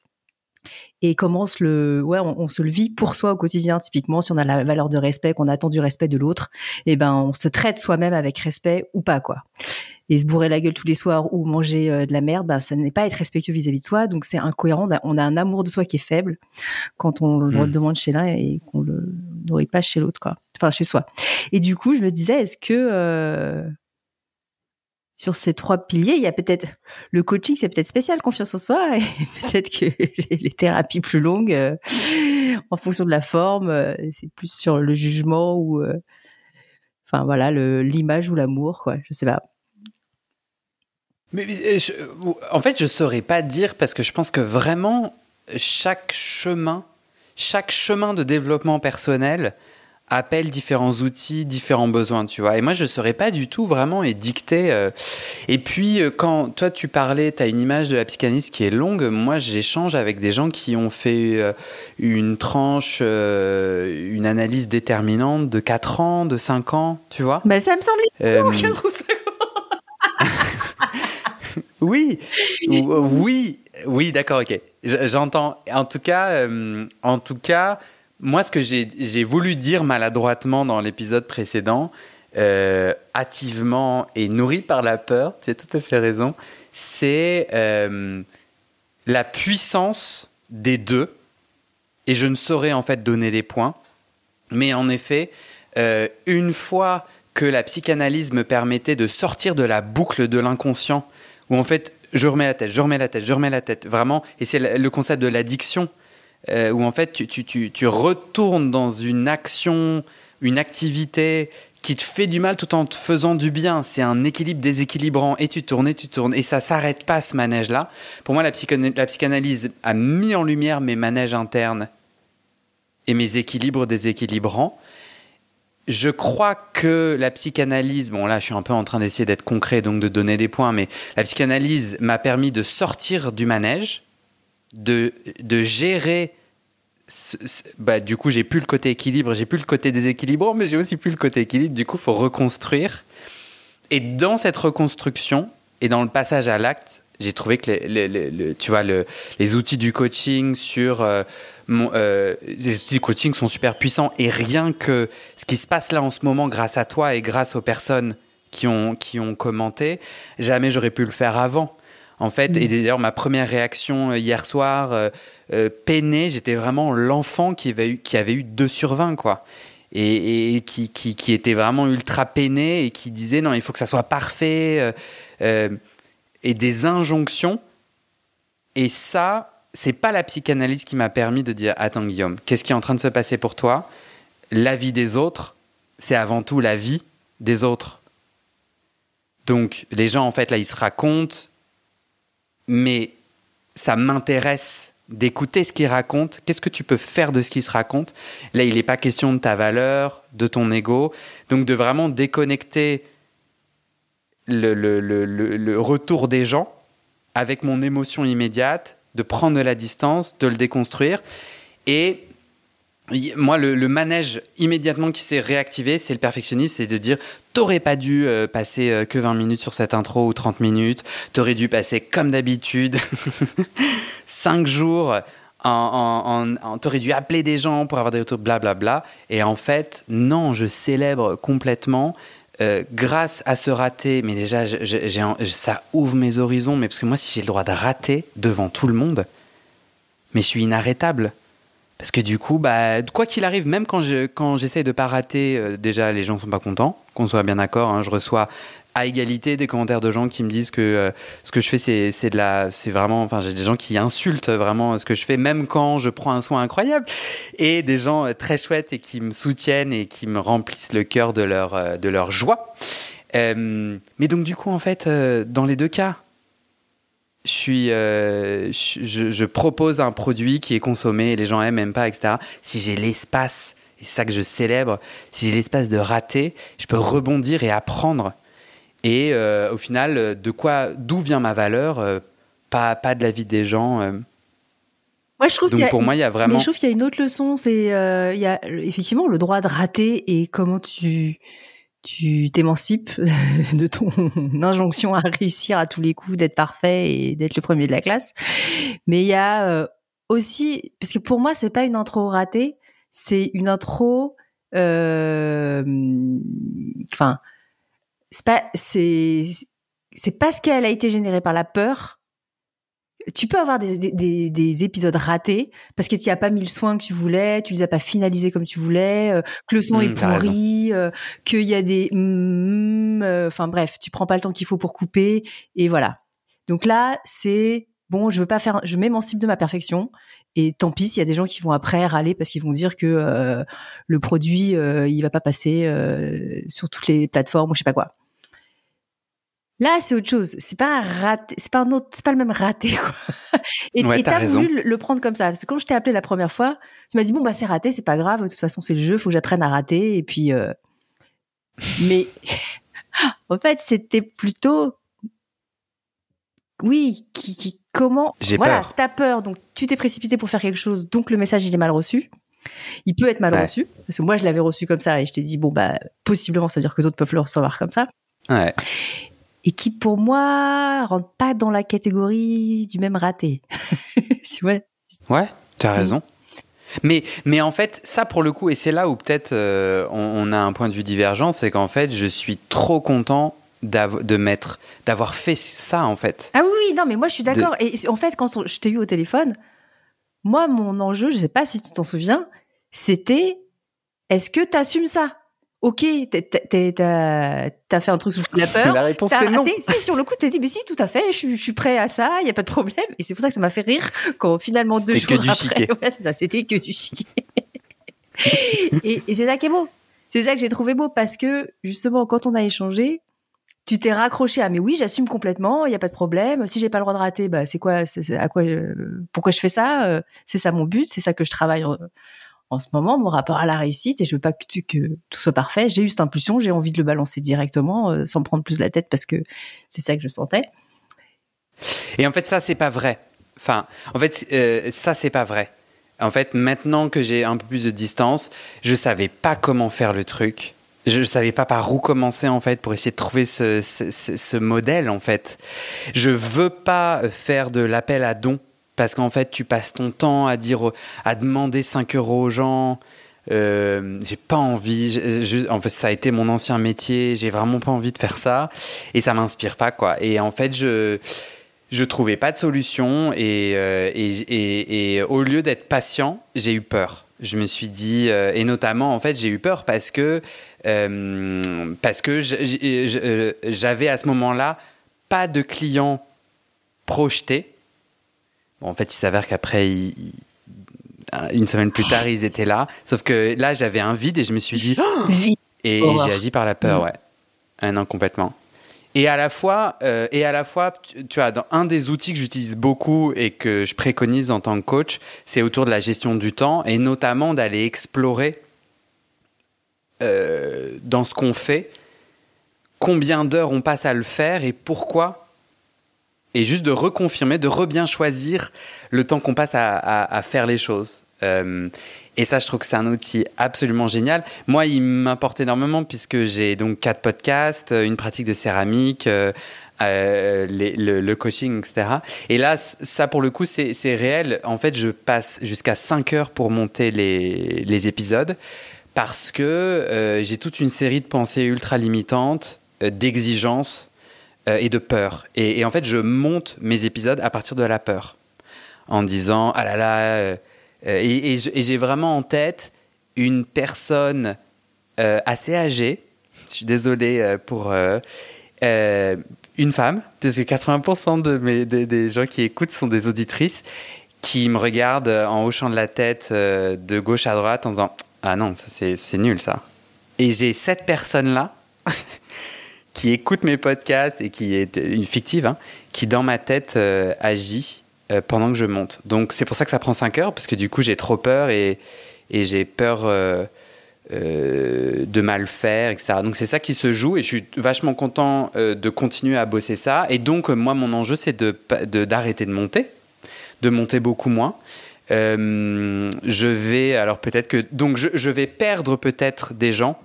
et comment on se le ouais on, se le vit pour soi au quotidien typiquement si on a la valeur de respect qu'on attend du respect de l'autre et eh ben on se traite soi-même avec respect ou pas quoi et se bourrer la gueule tous les soirs ou manger euh, de la merde, ben, ça n'est pas être respectueux vis-à-vis de soi. Donc c'est incohérent. On a un amour de soi qui est faible quand on le hmm. demande chez l'un et qu'on le nourrit pas chez l'autre, quoi. Enfin chez soi. Et du coup, je me disais, est-ce que euh, sur ces trois piliers, il y a peut-être le coaching, c'est peut-être spécial, confiance en soi, et peut-être que les thérapies plus longues, euh, en fonction de la forme, c'est plus sur le jugement ou, enfin voilà, l'image ou l'amour, quoi. Je sais pas.
Mais euh, en fait, je saurais pas dire parce que je pense que vraiment chaque chemin, chaque chemin de développement personnel appelle différents outils, différents besoins, tu vois. Et moi, je ne saurais pas du tout vraiment et dicter. Euh. Et puis, euh, quand toi, tu parlais, tu as une image de la psychanalyse qui est longue. Moi, j'échange avec des gens qui ont fait une tranche, une analyse déterminante de 4 ans, de 5 ans, tu vois.
Bah, ça me semble euh,
Oui, euh, oui, oui, d'accord, ok. J'entends. En tout cas, euh, en tout cas, moi, ce que j'ai voulu dire maladroitement dans l'épisode précédent, euh, hâtivement et nourri par la peur, tu as tout à fait raison, c'est la puissance des deux. Et je ne saurais en fait donner des points, mais en effet, une fois que la psychanalyse me permettait de sortir de la boucle de l'inconscient où en fait, je remets la tête, je remets la tête, je remets la tête, vraiment. Et c'est le concept de l'addiction, euh, où en fait, tu, retournes dans une action, une activité qui te fait du mal tout en te faisant du bien. C'est un équilibre déséquilibrant. Et tu tournes, et tu tournes. Et ça s'arrête pas, ce manège-là. Pour moi, la psychanalyse a mis en lumière mes manèges internes et mes équilibres déséquilibrants je crois que la psychanalyse, bon là je suis un peu en train d'essayer d'être concret, donc de donner des points, mais la psychanalyse m'a permis de sortir du manège, de, de gérer... bah, du coup, j'ai plus le côté équilibre, j'ai plus le côté déséquilibrant, mais j'ai aussi plus le côté équilibre. Du coup, faut reconstruire. Et dans cette reconstruction et dans le passage à l'acte, j'ai trouvé que les, tu vois, les outils du coaching sur euh, euh, les outils coaching sont super puissants et rien que ce qui se passe là en ce moment grâce à toi et grâce aux personnes qui ont, qui ont commenté, jamais j'aurais pu le faire avant. En fait, et mm. d'ailleurs, ma première réaction euh, hier soir, euh, euh peinée, j'étais vraiment l'enfant qui avait eu, qui avait eu 2 sur 20, quoi. Et, qui, qui, qui, était vraiment ultra peiné et qui disait non, il faut que ça soit parfait. et des injonctions. Et ça, c'est pas la psychanalyse qui m'a permis de dire Attends, Guillaume, qu'est-ce qui est en train de se passer pour toi? La vie des autres, c'est avant tout la vie des autres. Donc, les gens, en fait, là, ils se racontent, mais ça m'intéresse d'écouter ce qu'ils racontent. Qu'est-ce que tu peux faire de ce qu'ils se racontent Là, il n'est pas question de ta valeur, de ton ego. Donc, de vraiment déconnecter le, le retour des gens avec mon émotion immédiate, de prendre de la distance, de le déconstruire. Et moi, le, manège immédiatement qui s'est réactivé, c'est le perfectionnisme, c'est de dire t'aurais pas dû euh, passer euh, que 20 minutes sur cette intro ou 30 minutes, t'aurais dû passer comme d'habitude 5 jours, en, en, t'aurais dû appeler des gens pour avoir des retours, blablabla. Et en fait, non, je célèbre complètement. Euh, grâce à ce raté, mais déjà, ça ouvre mes horizons, mais parce que moi, si j'ai le droit de rater devant tout le monde, mais je suis inarrêtable. Parce que du coup, bah, quoi qu'il arrive, même quand je quand j'essaye de pas rater, euh, déjà les gens sont pas contents. Qu'on soit bien d'accord, hein, je reçois à égalité des commentaires de gens qui me disent que euh, ce que je fais c'est vraiment enfin j'ai des gens qui insultent vraiment ce que je fais même quand je prends un soin incroyable et des gens euh, très chouettes et qui me soutiennent et qui me remplissent le cœur de leur joie. mais donc du coup en fait dans les deux cas je, suis, euh, je, propose un produit qui est consommé et les gens aiment, aiment pas, etc. Si j'ai l'espace, et c'est ça que je célèbre, si j'ai l'espace de rater, je peux rebondir et apprendre. Et euh, au final, de quoi, d'où vient ma valeur euh, pas, pas de la vie des gens.
Moi, je trouve
Donc pour moi, il y a vraiment.
Mais je trouve qu'il y a une autre leçon, c'est il y a effectivement le droit de rater et comment tu tu t'émancipes de ton injonction à réussir à tous les coups, d'être parfait et d'être le premier de la classe. Mais il y a euh, aussi, parce que pour moi, c'est pas une intro ratée, c'est une intro, euh, enfin, c'est pas, c'est, c'est parce qu'elle a été générée par la peur tu peux avoir des, des, des, épisodes ratés parce que tu n'y as pas mis le soin que tu voulais, tu les as pas finalisés comme tu voulais, euh, que le son mmh, est pourri, euh, qu'il y a des, mmh, euh, enfin bref, tu prends pas le temps qu'il faut pour couper et voilà. Donc là, c'est bon, je veux pas faire, je m'émancipe de ma perfection et tant pis s'il y a des gens qui vont après râler parce qu'ils vont dire que le produit il va pas passer sur toutes les plateformes ou je sais pas quoi. Là, c'est autre chose. C'est pas raté, c'est pas un autre, c'est pas le même raté, quoi. Et
ouais,
t'as voulu le prendre comme ça. Parce que quand je t'ai appelé la première fois, tu m'as dit, bon, bah, c'est raté, c'est pas grave. De toute façon, c'est le jeu, faut que j'apprenne à rater. Et puis, euh... mais, en fait, c'était plutôt, oui, qui, qui, comment,
J'ai
voilà,
peur.
t'as peur. Donc, tu t'es précipité pour faire quelque chose. Donc, le message, il est mal reçu. Il peut être mal
Ouais.
reçu. Parce que moi, je l'avais reçu comme ça et je t'ai dit, bon, bah, possiblement, ça veut dire que d'autres peuvent le recevoir comme ça.
Ouais.
Et qui pour moi rentre pas dans la catégorie du même raté. tu vois
Ouais, tu as raison. Mais, mais en fait, ça pour le coup, et c'est là où peut-être euh, on, on a un point de vue divergent, c'est qu'en fait, je suis trop content de mettre, d'avoir fait ça en fait.
Ah oui, non, mais moi je suis d'accord. Et en fait, quand on- je t'ai eu au téléphone, moi mon enjeu, je sais pas si tu t'en souviens, c'était est-ce que tu assumes ça? Ok, t'as fait un truc sous la peur.
La réponse c'est non.
Si, sur le coup, t'as dit, mais si, tout à fait, je, suis- je suis prêt à ça, il y a pas de problème. Et c'est pour ça que ça m'a fait rire quand finalement deux jours après, ouais, ça, c'était que du chiquet. et et c'est ça qui est beau. C'est ça que j'ai trouvé beau parce que justement, quand on a échangé, tu t'es raccroché à mais oui, j'assume complètement, il y a pas de problème. Si j'ai pas le droit de rater, bah c'est quoi, c'est c'est à quoi, euh, pourquoi je fais ça Euh, C'est ça mon but, c'est ça que je travaille en, en ce moment, mon rapport à la réussite. Et je veux pas que, tout soit parfait. J'ai eu cette impulsion, j'ai envie de le balancer directement, euh, sans prendre plus la tête parce que c'est ça que je sentais.
Et en fait, ça, c'est pas vrai. Enfin, en fait, euh, ça, c'est pas vrai. En fait, maintenant que j'ai un peu plus de distance, je savais pas comment faire le truc. Je savais pas par où commencer en fait pour essayer de trouver ce modèle en fait. Je veux pas faire de l'appel à dons parce qu'en fait tu passes ton temps à dire à demander 5 euros aux gens. Euh, j'ai pas envie. en fait, ça a été mon ancien métier. J'ai vraiment pas envie de faire ça et ça m'inspire pas quoi. Et en fait, je je trouvais pas de solution et, euh, et, et- et au lieu d'être patient, j'ai eu peur. Je me suis dit, euh, et notamment en fait, j'ai eu peur parce que euh, parce que j'avais à ce moment-là pas de clients projetés. En fait, il s'avère qu'après, une semaine plus tard, ils étaient là. Sauf que là, j'avais un vide et je me suis dit. et, j'ai agi par la peur, mm. ouais. Un non, complètement. Et à la fois, euh, et à la fois, tu, vois, dans un des outils que j'utilise beaucoup et que je préconise en tant que coach, c'est autour de la gestion du temps et notamment d'aller explorer euh, dans ce qu'on fait combien d'heures on passe à le faire et pourquoi. Et juste de reconfirmer, de re-bien choisir le temps qu'on passe à, faire les choses. Euh, et ça, je trouve que c'est un outil absolument génial. Moi, il m'importe énormément puisque j'ai donc quatre podcasts, une pratique de céramique, euh, euh, le, coaching, etc. Et là, ça, pour le coup, c'est réel. En fait, je passe jusqu'à 5 heures pour monter les, épisodes parce que j'ai toute une série de pensées ultra limitantes, d'exigences et de peur. Et, en fait, je monte mes épisodes à partir de la peur en disant, ah là là euh, et, j'ai vraiment en tête une personne euh, assez âgée, je suis désolé euh, pour une femme, parce que 80% de mes, des, gens qui écoutent sont des auditrices, qui me regardent en hochant de la tête de gauche à droite en disant Ah non, c'est nul ça. Et j'ai cette personne-là qui écoute mes podcasts et qui est une fictive, hein, qui dans ma tête agit euh, pendant que je monte. Donc c'est pour ça que ça prend 5 heures, parce que du coup j'ai trop peur et, et j'ai peur euh, euh, de mal faire, etc. Donc c'est ça qui se joue et je suis vachement content de continuer à bosser ça. Et donc moi mon enjeu c'est d'arrêter de, de, monter, de monter beaucoup moins. je vais alors peut-être que donc je vais perdre peut-être des gens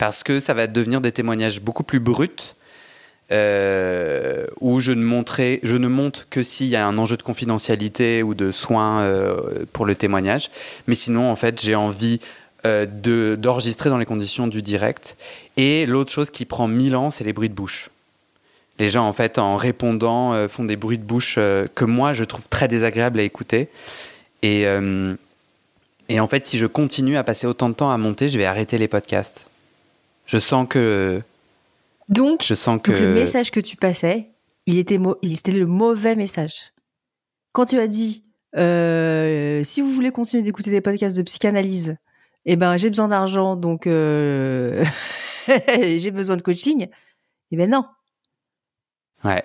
parce que ça va devenir des témoignages beaucoup plus bruts euh, où je ne, montrerai, je ne monte que s'il y a un enjeu de confidentialité ou de soins euh, pour le témoignage. Mais sinon, en fait, j'ai envie euh, d'enregistrer dans les conditions du direct. Et l'autre chose qui prend mille ans, c'est les bruits de bouche. Les gens, en fait, en répondant, font des bruits de bouche que moi, je trouve très désagréables à écouter. Et, et en fait, si je continue à passer autant de temps à monter, je vais arrêter les podcasts. Je sens que
donc, je sens que... le message que tu passais, il était, c'était le mauvais message. Quand tu as dit, euh, si vous voulez continuer d'écouter des podcasts de psychanalyse, eh ben j'ai besoin d'argent, donc euh, j'ai besoin de coaching. Eh ben non.
Ouais,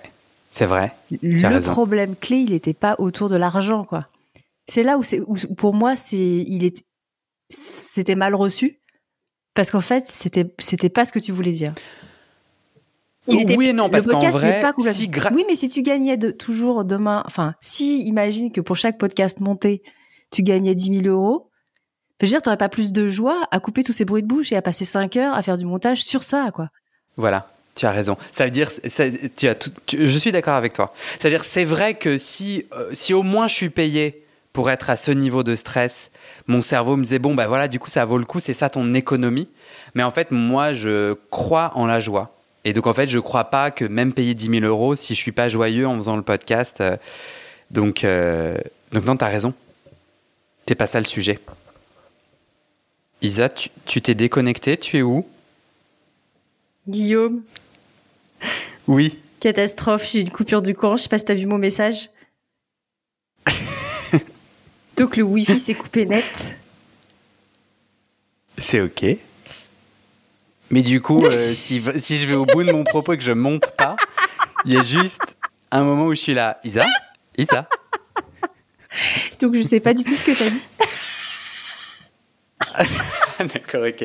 c'est vrai.
Le problème clé, il n'était pas autour de l'argent, quoi. C'est là où, c'est, pour moi, c'est, il est, c'était mal reçu parce qu'en fait, c'était, c'était pas ce que tu voulais dire
oui et non, parce qu'en vrai, si
oui, mais si tu gagnais de, toujours demain, enfin, si imagine que pour chaque podcast monté, tu gagnais 10 000 euros, je veux dire, t'aurais pas plus de joie à couper tous ces bruits de bouche et à passer 5 heures à faire du montage sur ça, quoi.
Voilà. Tu as raison. Ça veut dire, tu as tout, je suis d'accord avec toi. C'est-à-dire, c'est vrai que si, euh, si au moins je suis payé pour être à ce niveau de stress, mon cerveau me disait bon bah voilà, du coup ça vaut le coup, c'est ça ton économie. Mais en fait, moi, je crois en la joie. Et donc, en fait, je ne crois pas que même payer 10 000 euros, si je ne suis pas joyeux en faisant le podcast. Euh, donc, euh, donc, non, tu as raison. C'est pas ça le sujet. Isa, tu t'es déconnecté, tu es où?
Guillaume?
Oui.
Catastrophe, j'ai une coupure du courant, je sais pas si tu as vu mon message. Donc le Wi-Fi s'est coupé net.
C'est ok. Mais du coup, euh, si, si, je vais au bout de mon propos et que je monte pas, il y a juste un moment où je suis là. Isa Isa
Donc je sais pas du tout ce que tu as dit.
D'accord, ok.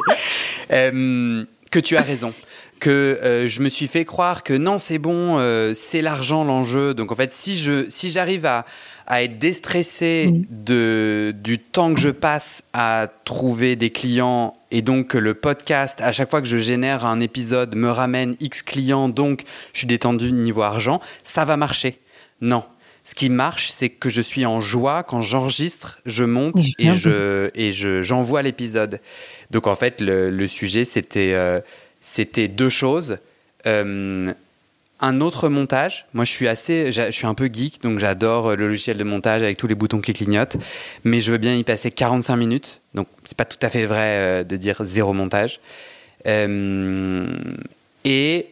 Euh, que tu as raison. Que euh, je me suis fait croire que non, c'est bon, c'est l'argent l'enjeu. Donc en fait, si je si j'arrive à, à être déstressé mm. de, du temps que je passe à trouver des clients et donc que le podcast, à chaque fois que je génère un épisode, me ramène X clients, donc je suis détendu niveau argent, ça va marcher. Non. Ce qui marche, c'est que je suis en joie quand j'enregistre, je monte et je et je j'envoie l'épisode. Donc en fait, le, sujet c'était euh, c'était deux choses. Euh, un autre montage. Moi, je suis assez, je suis un peu geek, donc j'adore le logiciel de montage avec tous les boutons qui clignotent. Mais je veux bien y passer 45 minutes. Donc, c'est pas tout à fait vrai euh, de dire zéro montage. Euh, et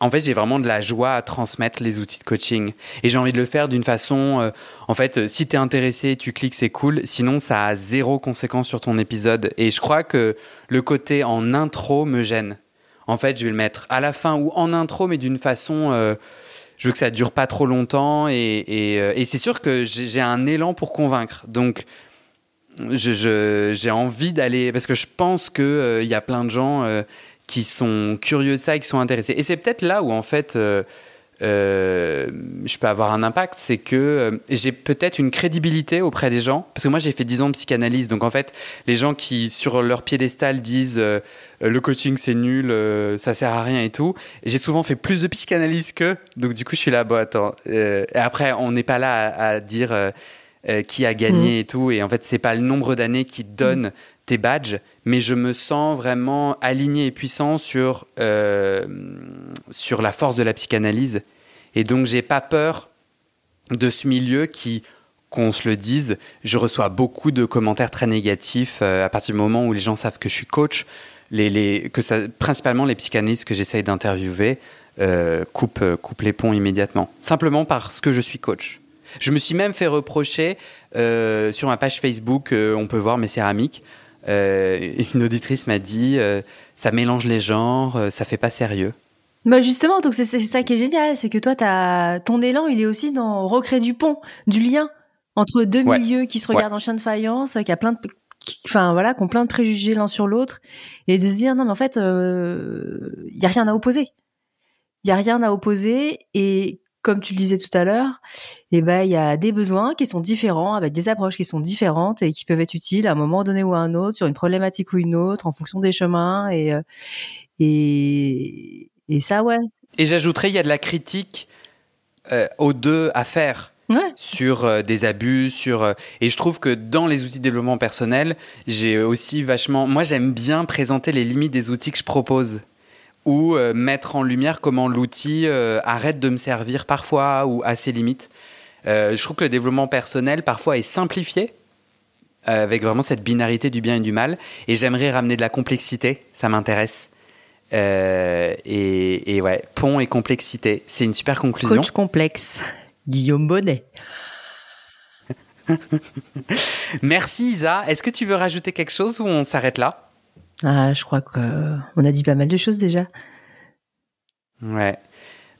en fait, j'ai vraiment de la joie à transmettre les outils de coaching. Et j'ai envie de le faire d'une façon, euh, en fait, si tu es intéressé, tu cliques, c'est cool. Sinon, ça a zéro conséquence sur ton épisode. Et je crois que le côté en intro me gêne. En fait, je vais le mettre à la fin ou en intro, mais d'une façon, euh, je veux que ça dure pas trop longtemps. Et, euh, c'est sûr que j'ai un élan pour convaincre. Donc, j'ai envie d'aller, parce que je pense qu'il il y a plein de gens qui sont curieux de ça et qui sont intéressés. Et c'est peut-être là où, en fait, euh, euh, je peux avoir un impact, c'est que euh, j'ai peut-être une crédibilité auprès des gens. Parce que moi, j'ai fait 10 ans de psychanalyse. Donc, en fait, les gens qui, sur leur piédestal, disent le coaching, c'est nul, ça sert à rien et tout. J'ai souvent fait plus de psychanalyse qu'eux. Donc, du coup, je suis là, bon, attends. et après, on n'est pas là à, dire. qui a gagné mmh. et tout. Et en fait, c'est pas le nombre d'années qui donne tes badges, mais je me sens vraiment aligné et puissant sur, euh, sur la force de la psychanalyse. Et donc, j'ai pas peur de ce milieu qui, qu'on se le dise, je reçois beaucoup de commentaires très négatifs euh, à partir du moment où les gens savent que je suis coach. Les, les, que principalement les psychanalystes que j'essaye d'interviewer euh, coupent, coupent les ponts immédiatement, simplement parce que je suis coach. Je me suis même fait reprocher sur ma page Facebook, on peut voir mes céramiques, une auditrice m'a dit euh, ça mélange les genres, euh, ça fait pas sérieux.
Bah justement, donc c'est ça qui est génial, c'est que toi, as, ton élan, il est aussi dans recréer du pont, du lien entre deux milieux qui se regardent en chien de faïence, qui a plein de, enfin voilà, qui ont plein de préjugés l'un sur l'autre, et de se dire non mais en fait, il y a rien à opposer, il y a rien à opposer, et comme tu le disais tout à l'heure, eh ben il y a des besoins qui sont différents, avec des approches qui sont différentes et qui peuvent être utiles à un moment donné ou à un autre, sur une problématique ou une autre, en fonction des chemins et euh, et, et ça ouais.
Et j'ajouterais il y a de la critique euh, aux deux à faire. sur euh, des abus, sur et je trouve que dans les outils de développement personnel, j'ai aussi vachement moi j'aime bien présenter les limites des outils que je propose ou euh, mettre en lumière comment l'outil euh, arrête de me servir parfois ou à ses limites. Euh, je trouve que le développement personnel parfois est simplifié avec vraiment cette binarité du bien et du mal. Et j'aimerais ramener de la complexité, ça m'intéresse. et, ouais, pont et complexité, c'est une super conclusion.
Coach complexe, Guillaume Bonnet.
Merci Isa. Est-ce que tu veux rajouter quelque chose ou on s'arrête là?
Ah, je crois qu'on a dit pas mal de choses déjà.
Ouais.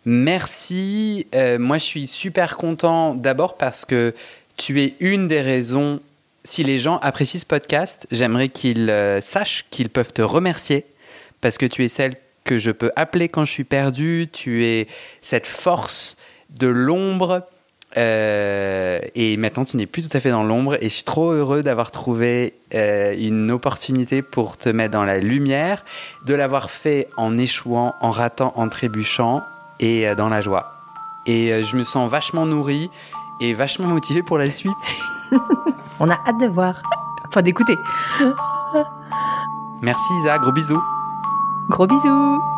Merci. Euh, moi, je suis super content d'abord parce que tu es une des raisons. Si les gens apprécient ce podcast, j'aimerais qu'ils euh, sachent qu'ils peuvent te remercier parce que tu es celle que je peux appeler quand je suis perdu. Tu es cette force de l'ombre euh, et maintenant, tu n'es plus tout à fait dans l'ombre et je suis trop heureux d'avoir trouvé euh, une opportunité pour te mettre dans la lumière, de l'avoir fait en échouant, en ratant, en trébuchant et euh, dans la joie. Et je me sens vachement nourri et vachement motivé pour la suite.
On a hâte de voir, enfin d'écouter.
Merci Isa, gros bisous.
Gros bisous.